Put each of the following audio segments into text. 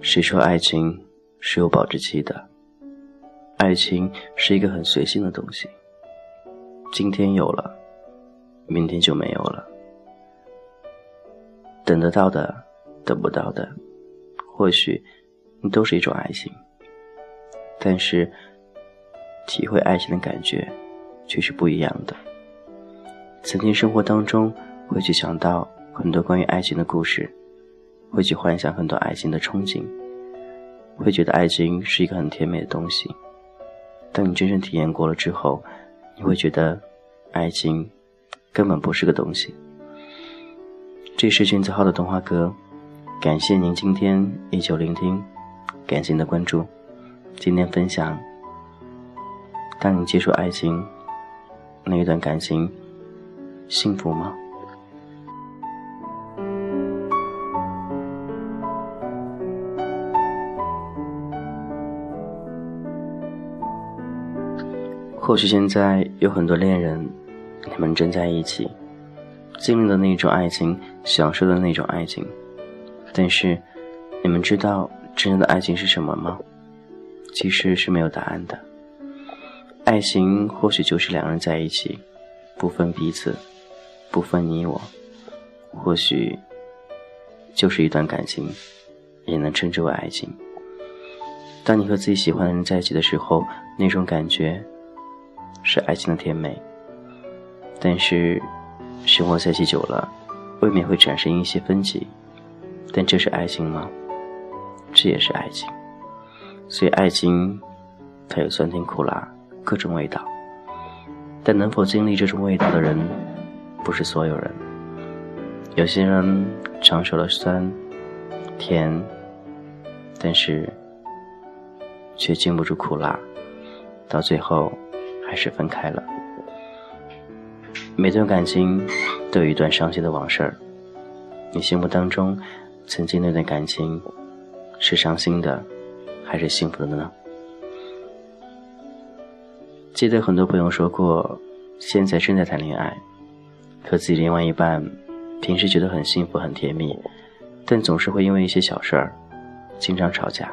谁说爱情是有保质期的？爱情是一个很随性的东西，今天有了，明天就没有了。等得到的，等不到的，或许都是一种爱情，但是体会爱情的感觉却是不一样的。曾经生活当中会去想到很多关于爱情的故事。会去幻想很多爱情的憧憬，会觉得爱情是一个很甜美的东西。当你真正体验过了之后，你会觉得爱情根本不是个东西。这是君子号的童话歌，感谢您今天依旧聆听，感谢您的关注。今天分享：当你接触爱情，那一段感情幸福吗？或许现在有很多恋人，你们正在一起，经历的那种爱情，享受的那种爱情，但是，你们知道真正的爱情是什么吗？其实是没有答案的。爱情或许就是两人在一起，不分彼此，不分你我，或许就是一段感情，也能称之为爱情。当你和自己喜欢的人在一起的时候，那种感觉。是爱情的甜美，但是生活在一起久了，未免会产生一些分歧。但这是爱情吗？这也是爱情。所以爱情，它有酸甜苦辣各种味道。但能否经历这种味道的人，不是所有人。有些人尝受了酸、甜，但是却经不住苦辣，到最后。还是分开了。每段感情都有一段伤心的往事儿。你心目当中，曾经那段感情，是伤心的，还是幸福的呢？记得很多朋友说过，现在正在谈恋爱，和自己另外一半，平时觉得很幸福、很甜蜜，但总是会因为一些小事儿，经常吵架。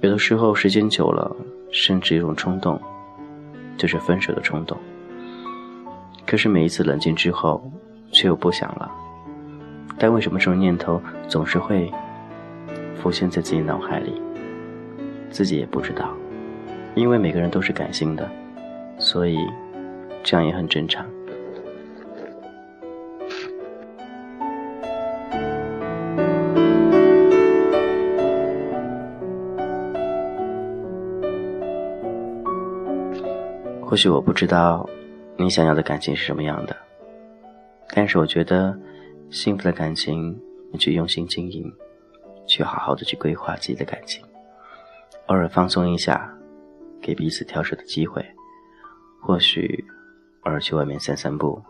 有的时候时间久了，甚至一种冲动。就是分手的冲动，可是每一次冷静之后，却又不想了。但为什么这种念头总是会浮现在自己脑海里？自己也不知道。因为每个人都是感性的，所以这样也很正常。或许我不知道你想要的感情是什么样的，但是我觉得幸福的感情，你去用心经营，去好好的去规划自己的感情，偶尔放松一下，给彼此调试的机会，或许偶尔去外面散散步，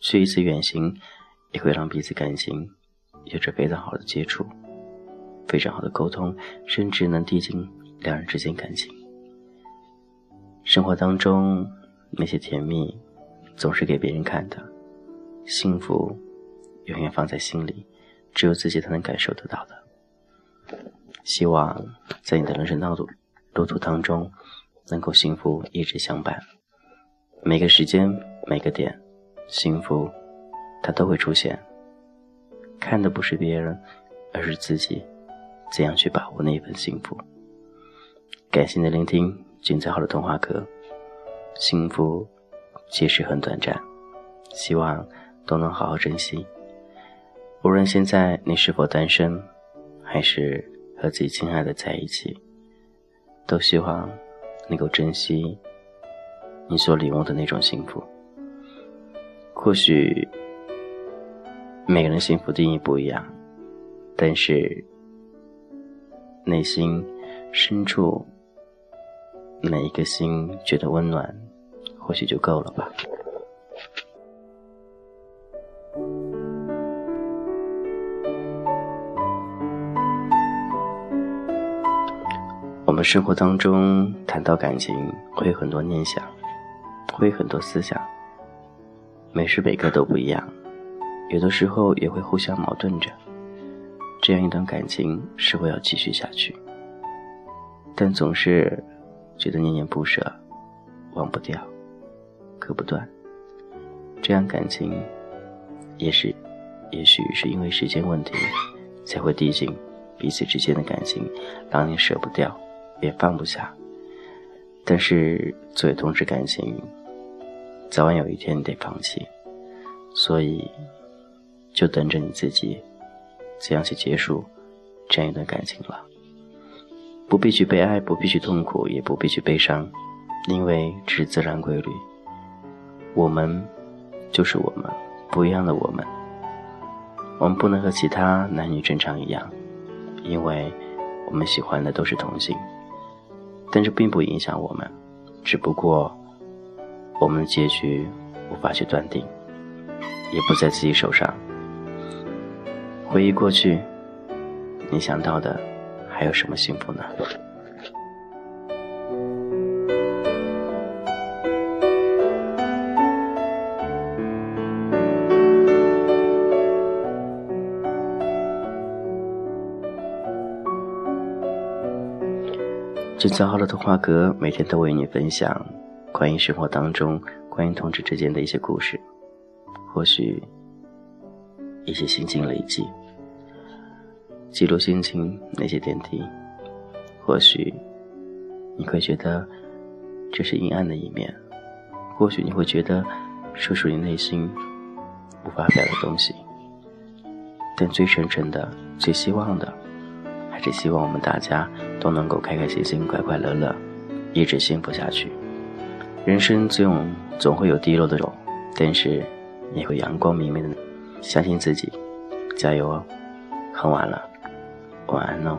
去一次远行，也会让彼此感情有着非常好的接触，非常好的沟通，甚至能递进两人之间感情。生活当中那些甜蜜，总是给别人看的；幸福，永远放在心里，只有自己才能感受得到的。希望在你的人生道路路途当中，能够幸福一直相伴。每个时间，每个点，幸福，它都会出现。看的不是别人，而是自己，怎样去把握那一份幸福。感谢你的聆听。精彩好的童话歌，幸福其实很短暂，希望都能好好珍惜。无论现在你是否单身，还是和自己亲爱的在一起，都希望能够珍惜你所领悟的那种幸福。或许每个人幸福定义不一样，但是内心深处。每一个心觉得温暖，或许就够了吧。我们生活当中谈到感情，会有很多念想，会有很多思想，每时每刻都不一样，有的时候也会互相矛盾着。这样一段感情是否要继续下去？但总是觉得念念不舍，忘不掉，割不断。这样感情也是，也许是因为时间问题，才会递进彼此之间的感情，让你舍不掉。也放不下，但是作为同志感情，早晚有一天你得放弃，所以就等着你自己怎样去结束这样一段感情了。不必去悲哀，不必去痛苦，也不必去悲伤，因为这是自然规律。我们就是我们，不一样的我们。我们不能和其他男女正常一样，因为我们喜欢的都是同性。但这并不影响我们，只不过我们的结局无法去断定，也不在自己手上。回忆过去，你想到的还有什么幸福呢？制造好了的画格，每天都为你分享关于生活当中、关于同志之间的一些故事，或许一些心情累积，记录心情那些点滴，或许你会觉得这是阴暗的一面，或许你会觉得说出你内心无法表的东西，但最真诚的、最希望的。只希望我们大家都能够开开心心、快快乐乐，一直幸福下去。人生总总会有低落的时候，但是也会阳光明媚的。相信自己，加油哦！很晚了，晚安哦。